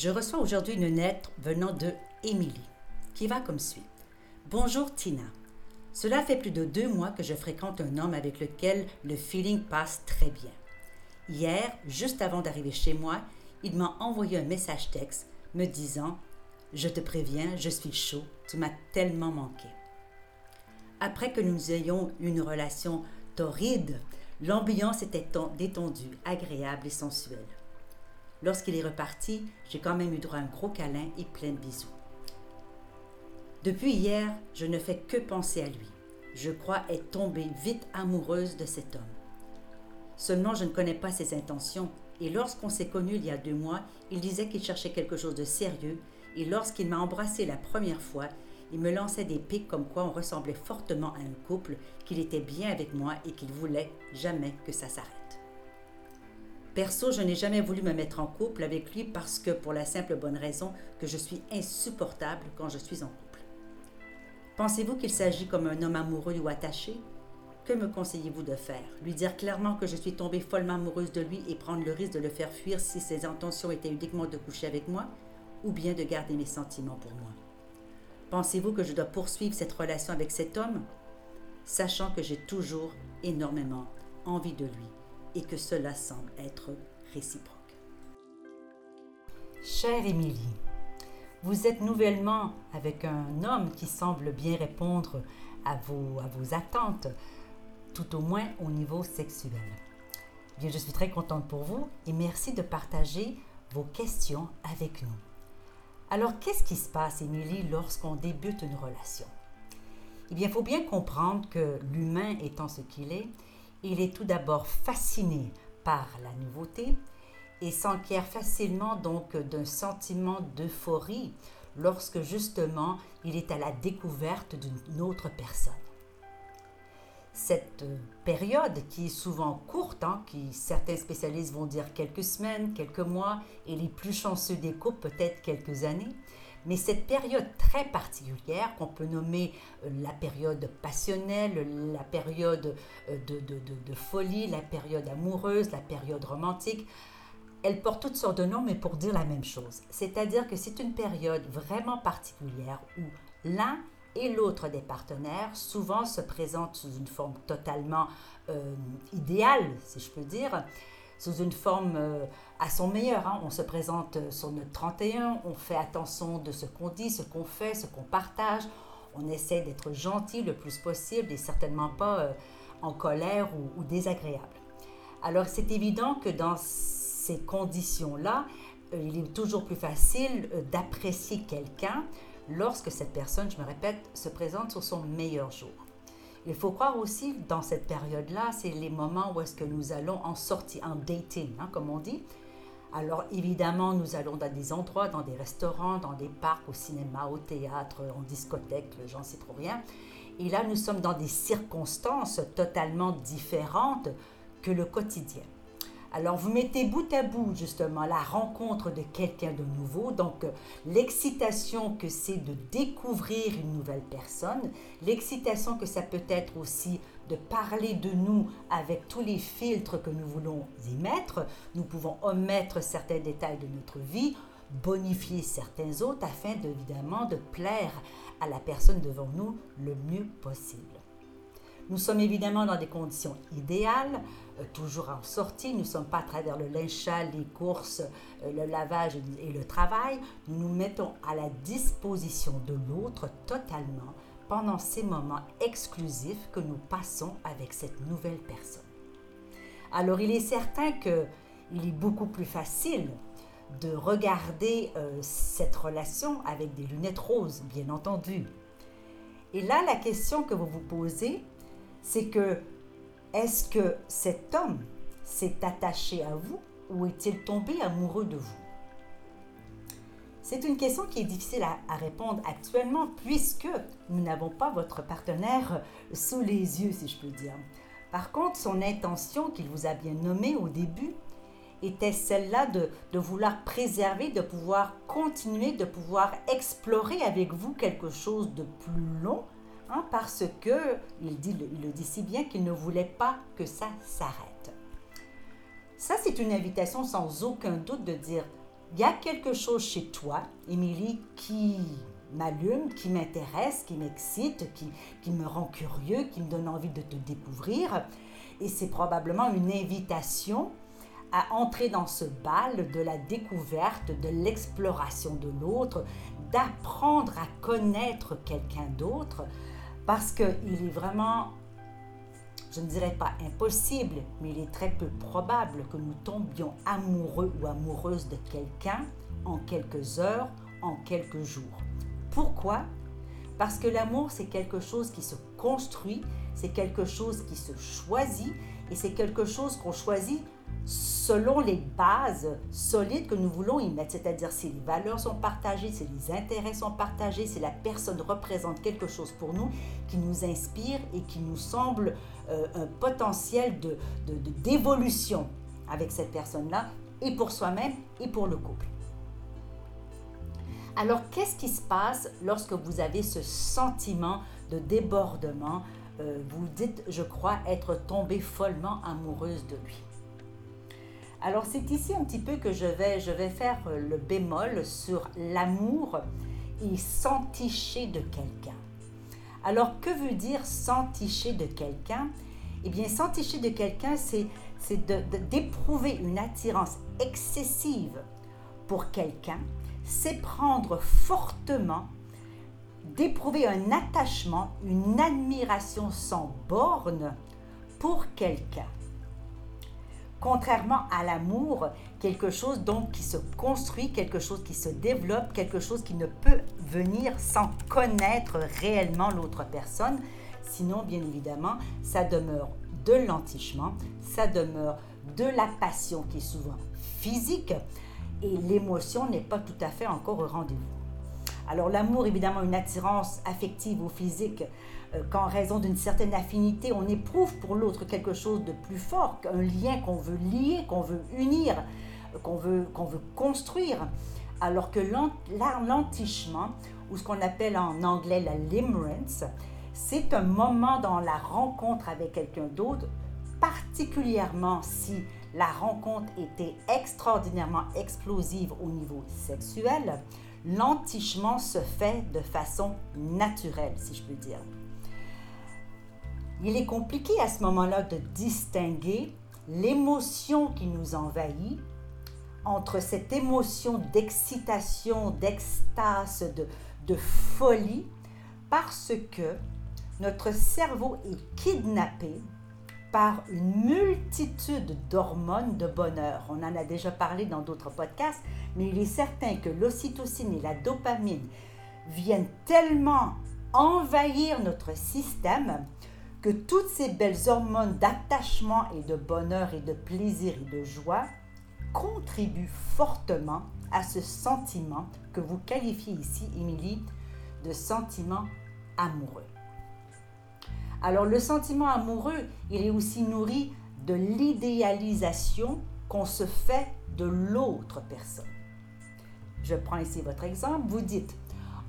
Je reçois aujourd'hui une lettre venant de Émilie, qui va comme suit. Bonjour Tina. Cela fait plus de deux mois que je fréquente un homme avec lequel le feeling passe très bien. Hier, juste avant d'arriver chez moi, il m'a envoyé un message texte me disant Je te préviens, je suis chaud, tu m'as tellement manqué. Après que nous ayons une relation torride, l'ambiance était détendue, agréable et sensuelle. Lorsqu'il est reparti, j'ai quand même eu droit à un gros câlin et plein de bisous. Depuis hier, je ne fais que penser à lui. Je crois être tombée vite amoureuse de cet homme. Seulement, je ne connais pas ses intentions, et lorsqu'on s'est connus il y a deux mois, il disait qu'il cherchait quelque chose de sérieux, et lorsqu'il m'a embrassé la première fois, il me lançait des pics comme quoi on ressemblait fortement à un couple, qu'il était bien avec moi et qu'il voulait jamais que ça s'arrête. Perso, je n'ai jamais voulu me mettre en couple avec lui parce que pour la simple bonne raison que je suis insupportable quand je suis en couple. Pensez-vous qu'il s'agit comme un homme amoureux ou attaché? Que me conseillez-vous de faire? Lui dire clairement que je suis tombée follement amoureuse de lui et prendre le risque de le faire fuir si ses intentions étaient uniquement de coucher avec moi ou bien de garder mes sentiments pour moi? Pensez-vous que je dois poursuivre cette relation avec cet homme Sachant que j'ai toujours énormément envie de lui? Et que cela semble être réciproque. Chère Émilie, vous êtes nouvellement avec un homme qui semble bien répondre à vos, à vos attentes, tout au moins au niveau sexuel. Bien, je suis très contente pour vous et merci de partager vos questions avec nous. Alors, qu'est-ce qui se passe, Émilie, lorsqu'on débute une relation? Eh bien, il faut bien comprendre que l'humain étant ce qu'il est, il est tout d'abord fasciné par la nouveauté et s'enquiert facilement donc d'un sentiment d'euphorie lorsque justement il est à la découverte d'une autre personne. Cette période qui est souvent courte, hein, qui certains spécialistes vont dire quelques semaines, quelques mois, et les plus chanceux des couples peut-être quelques années, mais cette période très particulière qu'on peut nommer euh, la période passionnelle, la période euh, de, folie, la période amoureuse, la période romantique, elle porte toutes sortes de noms, mais pour dire la même chose. C'est-à-dire que c'est une période vraiment particulière où l'un et l'autre des partenaires souvent se présentent sous une forme totalement euh, idéale, si je peux dire, sous une forme euh, à son meilleur. Hein. On se présente euh, sur notre 31, on fait attention de ce qu'on dit, ce qu'on fait, ce qu'on partage. On essaie d'être gentil le plus possible et certainement pas euh, en colère ou, désagréable. Alors c'est évident que dans ces conditions-là, il est toujours plus facile d'apprécier quelqu'un lorsque cette personne, je me répète, se présente sur son meilleur jour. Il faut croire aussi, dans cette période-là, c'est les moments où est-ce que nous allons en sortie, en dating, hein, comme on dit. Alors évidemment, nous allons dans des endroits, dans des restaurants, dans des parcs, au cinéma, au théâtre, en discothèque, j'en sais trop rien. Et là, nous sommes dans des circonstances totalement différentes que le quotidien. Alors vous mettez bout à bout justement la rencontre de quelqu'un de nouveau, donc euh, l'excitation que c'est de découvrir une nouvelle personne, l'excitation que ça peut être aussi de parler de nous avec tous les filtres que nous voulons y mettre. Nous pouvons omettre certains détails de notre vie, bonifier certains autres afin évidemment de plaire à la personne devant nous le mieux possible. Nous sommes évidemment dans des conditions idéales, euh, toujours en sortie. Nous ne sommes pas à travers le linchal, les courses, euh, le lavage et le travail. Nous nous mettons à la disposition de l'autre totalement pendant ces moments exclusifs que nous passons avec cette nouvelle personne. Alors il est certain qu'il est beaucoup plus facile de regarder euh, cette relation avec des lunettes roses, bien entendu. Et là, la question que vous vous posez, c'est que est-ce que cet homme s'est attaché à vous ou est-il tombé amoureux de vous? C'est une question qui est difficile à, répondre actuellement puisque nous n'avons pas votre partenaire sous les yeux, si je peux dire. Par contre, son intention qu'il vous a bien nommée au début était celle-là de, vouloir préserver, de pouvoir continuer, de pouvoir explorer avec vous quelque chose de plus long, hein, parce que il, le dit si bien qu'il ne voulait pas que ça s'arrête. Ça, c'est une invitation sans aucun doute de dire il y a quelque chose chez toi, Émilie, qui m'allume, qui m'intéresse, qui m'excite, qui, qui me rend curieux, qui me donne envie de te découvrir. Et c'est probablement une invitation à entrer dans ce bal de la découverte, de l'exploration de l'autre, d'apprendre à connaître quelqu'un d'autre, parce qu'il est vraiment je ne dirais pas impossible, mais il est très peu probable que nous tombions amoureux ou amoureuses de quelqu'un en quelques heures, en quelques jours. Pourquoi? Parce que l'amour, c'est quelque chose qui se construit, c'est quelque chose qui se choisit, et c'est quelque chose qu'on choisit selon les bases solides que nous voulons y mettre, c'est-à-dire si les valeurs sont partagées, si les intérêts sont partagés, si la personne représente quelque chose pour nous qui nous inspire et qui nous semble euh, un potentiel de, d'évolution avec cette personne-là, et pour soi-même et pour le couple. Alors, qu'est-ce qui se passe lorsque vous avez ce sentiment de débordement? Euh, Vous dites, je crois, être tombée follement amoureuse de lui. Alors c'est ici un petit peu que je vais, faire euh, le bémol sur l'amour et s'enticher de quelqu'un. Alors que veut dire s'enticher de quelqu'un? Eh bien s'enticher de quelqu'un, c'est d'éprouver une attirance excessive pour quelqu'un, c'est prendre fortement, d'éprouver un attachement, une admiration sans borne pour quelqu'un. Contrairement à l'amour, quelque chose donc qui se construit, quelque chose qui se développe, quelque chose qui ne peut venir sans connaître réellement l'autre personne. Sinon, bien évidemment, ça demeure de l'entichement, ça demeure de la passion qui est souvent physique et l'émotion n'est pas tout à fait encore au rendez-vous. Alors l'amour, évidemment, une attirance affective ou physique, qu'en raison d'une certaine affinité, on éprouve pour l'autre quelque chose de plus fort, un lien qu'on veut lier, qu'on veut unir, euh, qu'on veut, veut construire. Alors que l'entichement, ou ce qu'on appelle en anglais la limerence, c'est un moment dans la rencontre avec quelqu'un d'autre, particulièrement si la rencontre était extraordinairement explosive au niveau sexuel, l'entichement se fait de façon naturelle, si je peux dire. Il est compliqué à ce moment-là de distinguer l'émotion qui nous envahit entre cette émotion d'excitation, d'extase, de, folie, parce que notre cerveau est kidnappé par une multitude d'hormones de bonheur. On en a déjà parlé dans d'autres podcasts, mais il est certain que l'ocytocine et la dopamine viennent tellement envahir notre système que toutes ces belles hormones d'attachement et de bonheur et de plaisir et de joie contribuent fortement à ce sentiment que vous qualifiez ici, Émilie, de sentiment amoureux. Alors le sentiment amoureux, il est aussi nourri de l'idéalisation qu'on se fait de l'autre personne. Je prends ici votre exemple. Vous dites,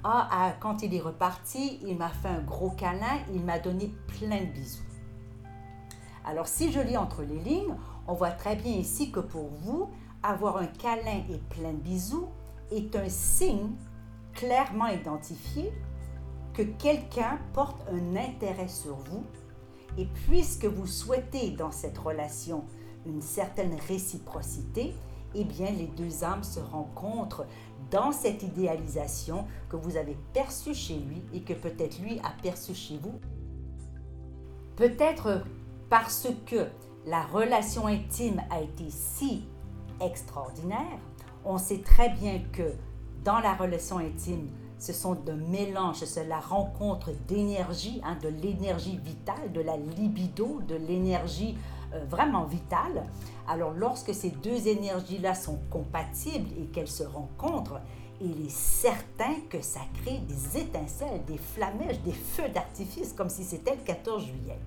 ah, ah, quand il est reparti, il m'a fait un gros câlin, il m'a donné plein de bisous. Alors si je lis entre les lignes, on voit très bien ici que pour vous, avoir un câlin et plein de bisous est un signe clairement identifié que quelqu'un porte un intérêt sur vous et puisque vous souhaitez dans cette relation une certaine réciprocité, eh bien les deux âmes se rencontrent dans cette idéalisation que vous avez perçue chez lui et que peut-être lui a perçue chez vous. Peut-être parce que la relation intime a été si extraordinaire, on sait très bien que dans la relation intime, ce sont de mélanges, c'est la rencontre d'énergie, hein, de l'énergie vitale, de la libido, de l'énergie vraiment vitale. Alors lorsque ces deux énergies-là sont compatibles et qu'elles se rencontrent, il est certain que ça crée des étincelles, des flamèches, des feux d'artifice, comme si c'était le 14 juillet.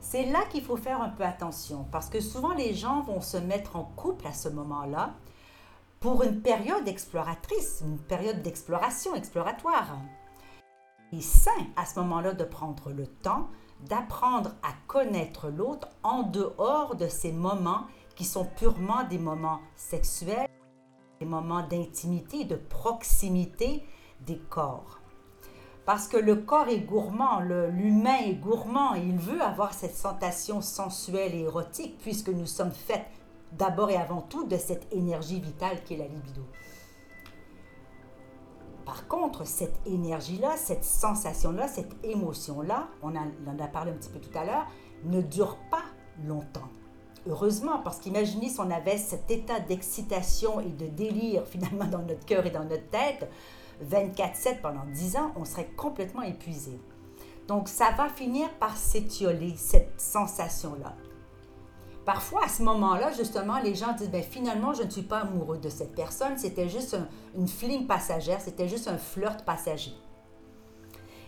C'est là qu'il faut faire un peu attention, parce que souvent les gens vont se mettre en couple à ce moment-là pour une période exploratrice, une période d'exploration exploratoire. Il est sain à ce moment-là de prendre le temps d'apprendre à connaître l'autre en dehors de ces moments qui sont purement des moments sexuels, des moments d'intimité, de proximité des corps. Parce que le corps est gourmand, l'humain est gourmand, et il veut avoir cette sensation sensuelle et érotique puisque nous sommes faits d'abord et avant tout de cette énergie vitale qui est la libido. Par contre, cette énergie-là, cette sensation-là, cette émotion-là, on, en a parlé un petit peu tout à l'heure, ne dure pas longtemps. Heureusement, parce qu'imaginez si on avait cet état d'excitation et de délire finalement dans notre cœur et dans notre tête, 24-7 pendant 10 ans, on serait complètement épuisé. Donc ça va finir par s'étioler, cette sensation-là. Parfois, à ce moment-là, justement, les gens disent, ben, finalement, je ne suis pas amoureux de cette personne, c'était juste une fling passagère, c'était juste un flirt passager.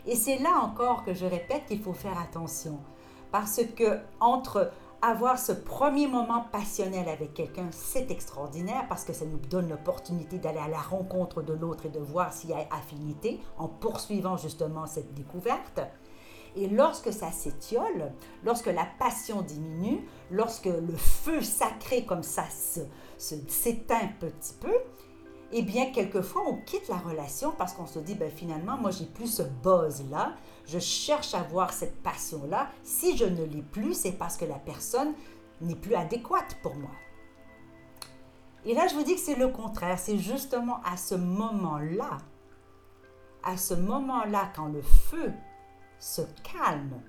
Et c'est là encore que je répète qu'il faut faire attention, parce que entre avoir ce premier moment passionnel avec quelqu'un, c'est extraordinaire parce que ça nous donne l'opportunité d'aller à la rencontre de l'autre et de voir s'il y a affinité en poursuivant justement cette découverte. Et lorsque ça s'étiole, lorsque la passion diminue, lorsque le feu sacré comme ça s'éteint petit peu, eh bien, quelquefois, on quitte la relation parce qu'on se dit, ben, finalement, moi, j'ai plus ce buzz-là, je cherche à voir cette passion-là. Si je ne l'ai plus, c'est parce que la personne n'est plus adéquate pour moi. Et là, je vous dis que c'est le contraire. C'est justement à ce moment-là, à ce moment-là, quand le feu se calme.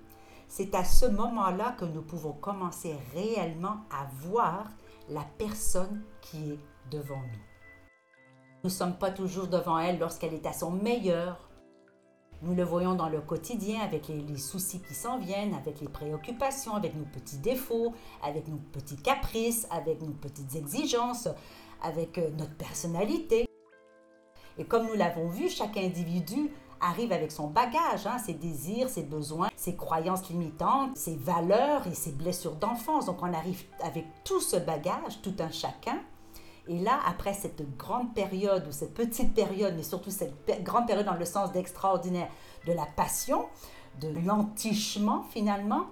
C'est à ce moment-là que nous pouvons commencer réellement à voir la personne qui est devant nous. Nous ne sommes pas toujours devant elle lorsqu'elle est à son meilleur. Nous le voyons dans le quotidien avec les, soucis qui s'en viennent, avec les préoccupations, avec nos petits défauts, avec nos petits caprices, avec nos petites exigences, avec euh, notre personnalité. Et comme nous l'avons vu, chaque individu arrive avec son bagage, hein, ses désirs, ses besoins, ses croyances limitantes, ses valeurs et ses blessures d'enfance. Donc on arrive avec tout ce bagage, tout un chacun. Et là, après cette grande période, ou cette petite période, mais surtout cette grande période dans le sens d'extraordinaire, de la passion, de l'entichement finalement,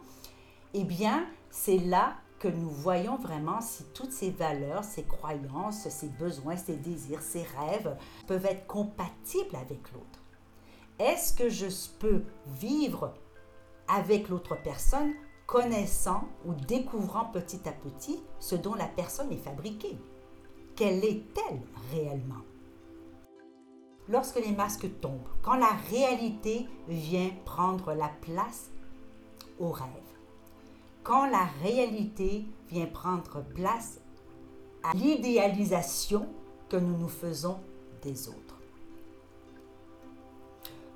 eh bien, c'est là que nous voyons vraiment si toutes ces valeurs, ces croyances, ces besoins, ces désirs, ces rêves peuvent être compatibles avec l'autre. Est-ce que je peux vivre avec l'autre personne connaissant ou découvrant petit à petit ce dont la personne est fabriquée? Quelle est-elle réellement? Lorsque les masques tombent, quand la réalité vient prendre la place au rêve, quand la réalité vient prendre place à l'idéalisation que nous nous faisons des autres.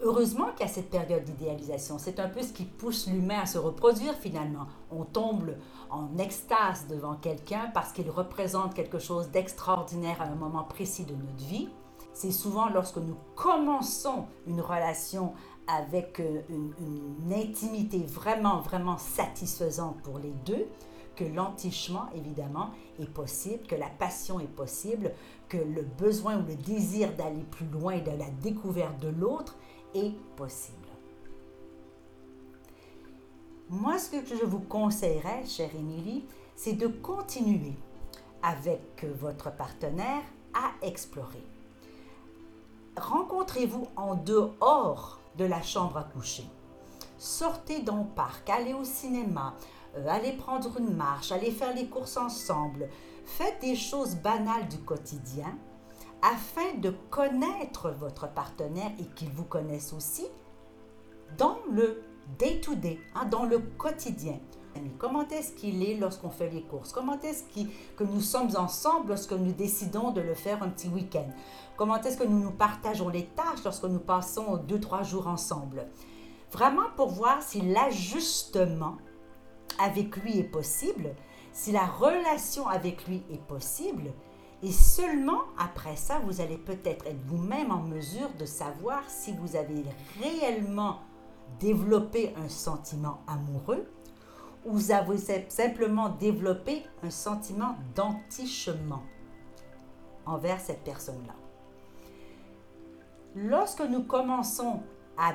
Heureusement qu'il y a cette période d'idéalisation. C'est un peu ce qui pousse l'humain à se reproduire finalement. On tombe en extase devant quelqu'un parce qu'il représente quelque chose d'extraordinaire à un moment précis de notre vie. C'est souvent lorsque nous commençons une relation avec euh, une, intimité vraiment, vraiment satisfaisante pour les deux que l'entichement, évidemment, est possible, que la passion est possible, que le besoin ou le désir d'aller plus loin et de la découverte de l'autre possible. Moi, ce que je vous conseillerais, chère Émilie, c'est de continuer avec votre partenaire à explorer. Rencontrez-vous en dehors de la chambre à coucher. Sortez dans le parc, allez au cinéma, euh, allez prendre une marche, allez faire les courses ensemble. Faites des choses banales du quotidien afin de connaître votre partenaire et qu'il vous connaisse aussi dans le day-to-day, hein, dans le quotidien. Comment est-ce qu'il est lorsqu'on fait les courses? Comment est-ce que nous sommes ensemble lorsque nous décidons de le faire un petit week-end? Comment est-ce que nous nous partageons les tâches lorsque nous passons deux, trois jours ensemble? Vraiment pour voir si l'ajustement avec lui est possible, si la relation avec lui est possible Et seulement après ça, vous allez peut-être être vous-même en mesure de savoir si vous avez réellement développé un sentiment amoureux ou vous avez simplement développé un sentiment d'entichement envers cette personne-là. Lorsque nous commençons à,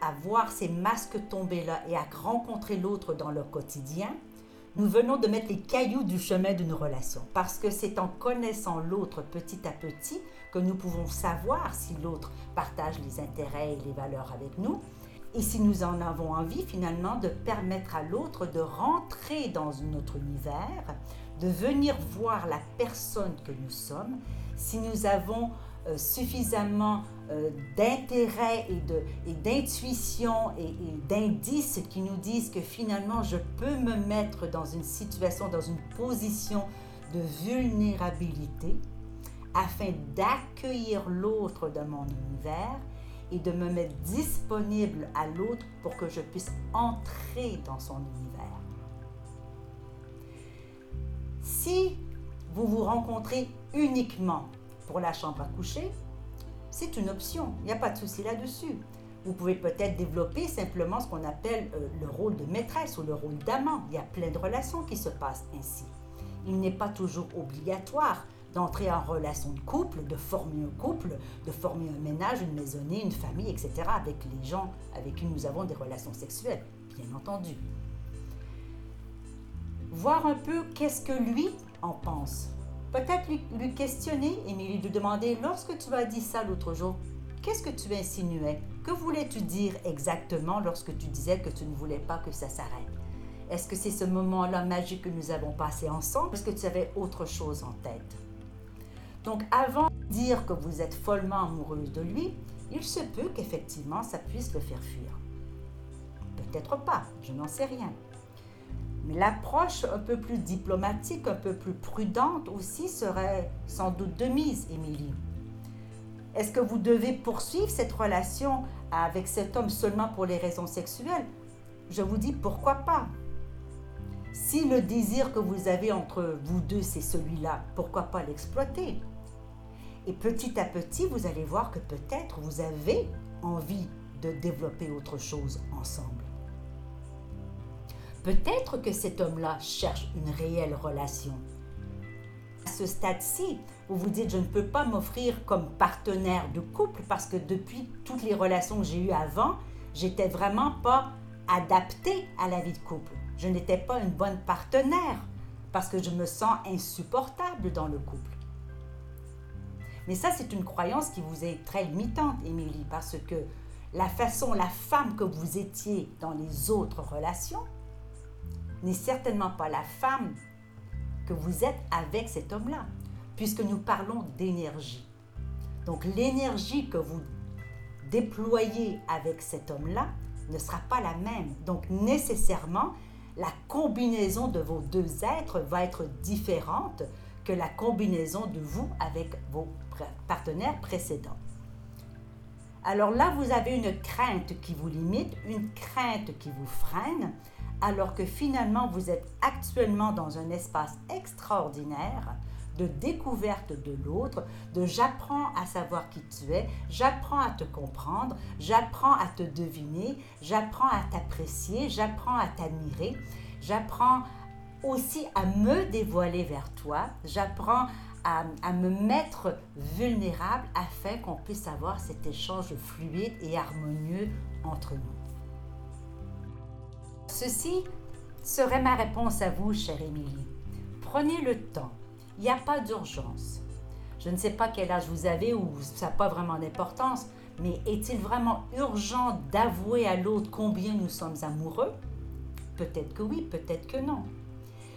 à, voir ces masques tomber là et à rencontrer l'autre dans le quotidien, nous venons de mettre les cailloux du chemin d'une relation. Parce que c'est en connaissant l'autre petit à petit que nous pouvons savoir si l'autre partage les intérêts et les valeurs avec nous. Et si nous en avons envie finalement de permettre à l'autre de rentrer dans notre univers, de venir voir la personne que nous sommes, si nous avons euh, suffisamment euh, d'intérêt et d'intuition et, d'indices qui nous disent que finalement je peux me mettre dans une situation, dans une position de vulnérabilité afin d'accueillir l'autre de mon univers et de me mettre disponible à l'autre pour que je puisse entrer dans son univers. Si vous vous rencontrez uniquement pour la chambre à coucher, c'est une option, il n'y a pas de souci là-dessus. Vous pouvez peut-être développer simplement ce qu'on appelle euh, le rôle de maîtresse ou le rôle d'amant. Il y a plein de relations qui se passent ainsi. Il n'est pas toujours obligatoire d'entrer en relation de couple, de former un couple, de former un ménage, une maisonnée, une famille, etc. avec les gens avec qui nous avons des relations sexuelles, bien entendu. Voir un peu qu'est-ce que lui en pense. Peut-être lui, questionner, Émilie, lui demander, lorsque tu as dit ça l'autre jour, qu'est-ce que tu insinuais? Que voulais-tu dire exactement lorsque tu disais que tu ne voulais pas que ça s'arrête? Est-ce que c'est ce moment-là magique que nous avons passé ensemble Est-ce que tu avais autre chose en tête? Donc avant de dire que vous êtes follement amoureuse de lui, il se peut qu'effectivement ça puisse le faire fuir. Peut-être pas, je n'en sais rien. L'approche un peu plus diplomatique, un peu plus prudente aussi serait sans doute de mise, Émilie. Est-ce que vous devez poursuivre cette relation avec cet homme seulement pour les raisons sexuelles? Je vous dis pourquoi pas. Si le désir que vous avez entre vous deux, c'est celui-là, pourquoi pas l'exploiter? Et petit à petit, vous allez voir que peut-être vous avez envie de développer autre chose ensemble. Peut-être que cet homme-là cherche une réelle relation. À ce stade-ci, vous vous dites, je ne peux pas m'offrir comme partenaire de couple parce que depuis toutes les relations que j'ai eues avant, j'étais vraiment pas adaptée à la vie de couple. Je n'étais pas une bonne partenaire parce que je me sens insupportable dans le couple. Mais ça, c'est une croyance qui vous est très limitante, Émilie, parce que la façon, la femme que vous étiez dans les autres relations, n'est certainement pas la femme que vous êtes avec cet homme-là, puisque nous parlons d'énergie. Donc l'énergie que vous déployez avec cet homme-là ne sera pas la même. Donc nécessairement, la combinaison de vos deux êtres va être différente que la combinaison de vous avec vos partenaires précédents. Alors là, vous avez une crainte qui vous limite, une crainte qui vous freine, alors que finalement vous êtes actuellement dans un espace extraordinaire de découverte de l'autre, de j'apprends à savoir qui tu es, j'apprends à te comprendre, j'apprends à te deviner, j'apprends à t'apprécier, j'apprends à t'admirer, j'apprends aussi à me dévoiler vers toi, j'apprends à, me mettre vulnérable afin qu'on puisse avoir cet échange fluide et harmonieux entre nous. Ceci serait ma réponse à vous, chère Émilie. Prenez le temps. Il n'y a pas d'urgence. Je ne sais pas quel âge vous avez ou ça n'a pas vraiment d'importance, mais est-il vraiment urgent d'avouer à l'autre combien nous sommes amoureux? Peut-être que oui, peut-être que non.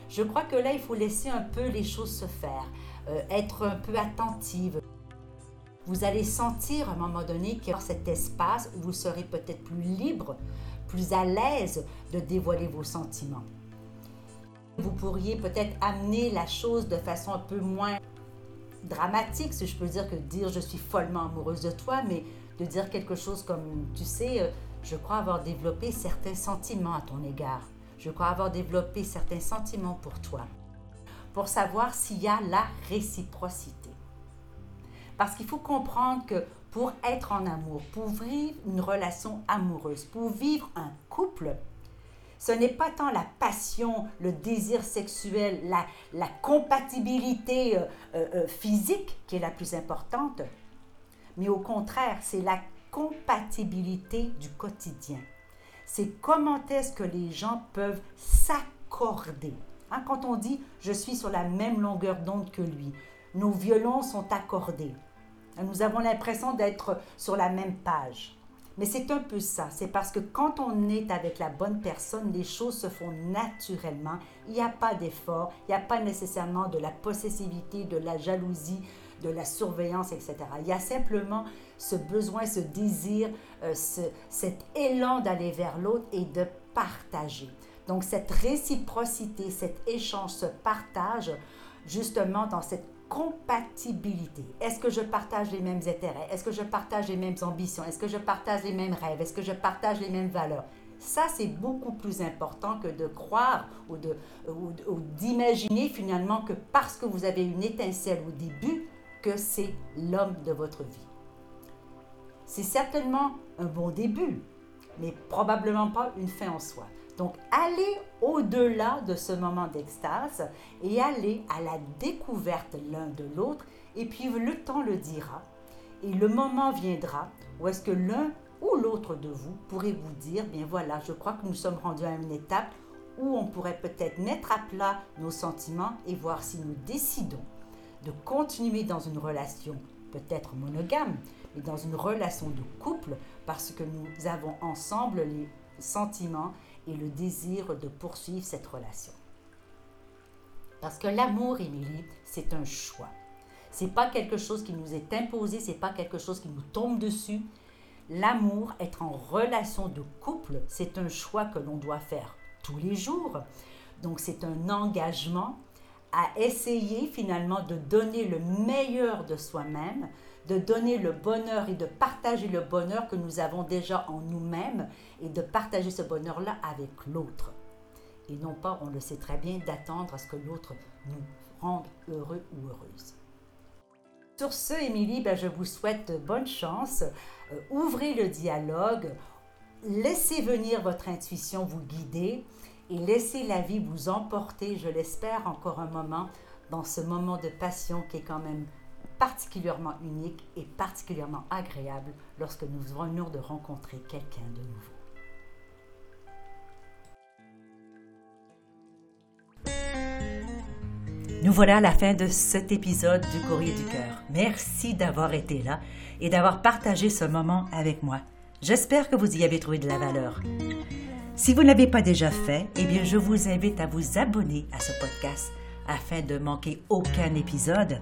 Je crois que là, il faut laisser un peu les choses se faire, euh, être un peu attentive. Vous allez sentir à un moment donné y a cet espace où vous serez peut-être plus libre plus à l'aise de dévoiler vos sentiments. Vous pourriez peut-être amener la chose de façon un peu moins dramatique, si je peux dire, que dire je suis follement amoureuse de toi, mais de dire quelque chose comme, tu sais, euh, je crois avoir développé certains sentiments à ton égard. Je crois avoir développé certains sentiments pour toi. pour savoir s'il y a la réciprocité. Parce qu'il faut comprendre que pour être en amour, pour vivre une relation amoureuse, pour vivre un couple, ce n'est pas tant la passion, le désir sexuel, la, compatibilité euh, euh, euh, physique qui est la plus importante, mais au contraire, c'est la compatibilité du quotidien. C'est comment est-ce que les gens peuvent s'accorder. Hein, quand on dit je suis sur la même longueur d'onde que lui, nos violons sont accordés. Nous avons l'impression d'être sur la même page. Mais c'est un peu ça. C'est parce que quand on est avec la bonne personne, les choses se font naturellement. Il n'y a pas d'effort, il n'y a pas nécessairement de la possessivité, de la jalousie, de la surveillance, etc. Il y a simplement ce besoin, ce désir, euh, cet élan d'aller vers l'autre et de partager. Donc cette réciprocité, cet échange, ce partage, justement dans cette compatibilité. Est-ce que je partage les mêmes intérêts? Est-ce que je partage les mêmes ambitions? Est-ce que je partage les mêmes rêves? Est-ce que je partage les mêmes valeurs? Ça, c'est beaucoup plus important que de croire ou, de, d'imaginer finalement que parce que vous avez une étincelle au début, que c'est l'homme de votre vie. C'est certainement un bon début, mais probablement pas une fin en soi. Donc, allez au-delà de ce moment d'extase et allez à la découverte l'un de l'autre, et puis le temps le dira, et le moment viendra où est-ce que l'un ou l'autre de vous pourrait vous dire, bien voilà, je crois que nous sommes rendus à une étape où on pourrait peut-être mettre à plat nos sentiments et voir si nous décidons de continuer dans une relation peut-être monogame, mais dans une relation de couple parce que nous avons ensemble les sentiments et le désir de poursuivre cette relation. Parce que l'amour, Émilie, c'est un choix. C'est pas quelque chose qui nous est imposé, c'est pas quelque chose qui nous tombe dessus. L'amour, être en relation de couple, c'est un choix que l'on doit faire tous les jours. Donc c'est un engagement à essayer finalement de donner le meilleur de soi-même, de donner le bonheur et de partager le bonheur que nous avons déjà en nous-mêmes et de partager ce bonheur-là avec l'autre. Et non pas, on le sait très bien, d'attendre à ce que l'autre nous rende heureux ou heureuse. Sur ce, Émilie, ben, je vous souhaite bonne chance. Euh, ouvrez le dialogue, laissez venir votre intuition vous guider et laissez la vie vous emporter, je l'espère, encore un moment dans ce moment de passion qui est quand même particulièrement unique et particulièrement agréable lorsque nous venons de rencontrer quelqu'un de nouveau. Nous voilà à la fin de cet épisode du Courrier du Cœur. Merci d'avoir été là et d'avoir partagé ce moment avec moi. J'espère que vous y avez trouvé de la valeur. Si vous ne l'avez pas déjà fait, eh bien, je vous invite à vous abonner à ce podcast afin de manquer aucun épisode.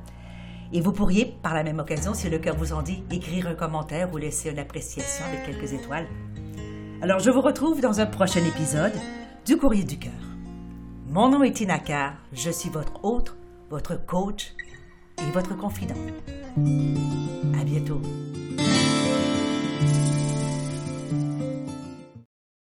Et vous pourriez, par la même occasion, si le cœur vous en dit, écrire un commentaire ou laisser une appréciation avec quelques étoiles. Alors, je vous retrouve dans un prochain épisode du Courrier du Cœur. Mon nom est Tina je suis votre hôte, votre coach et votre confident. À bientôt.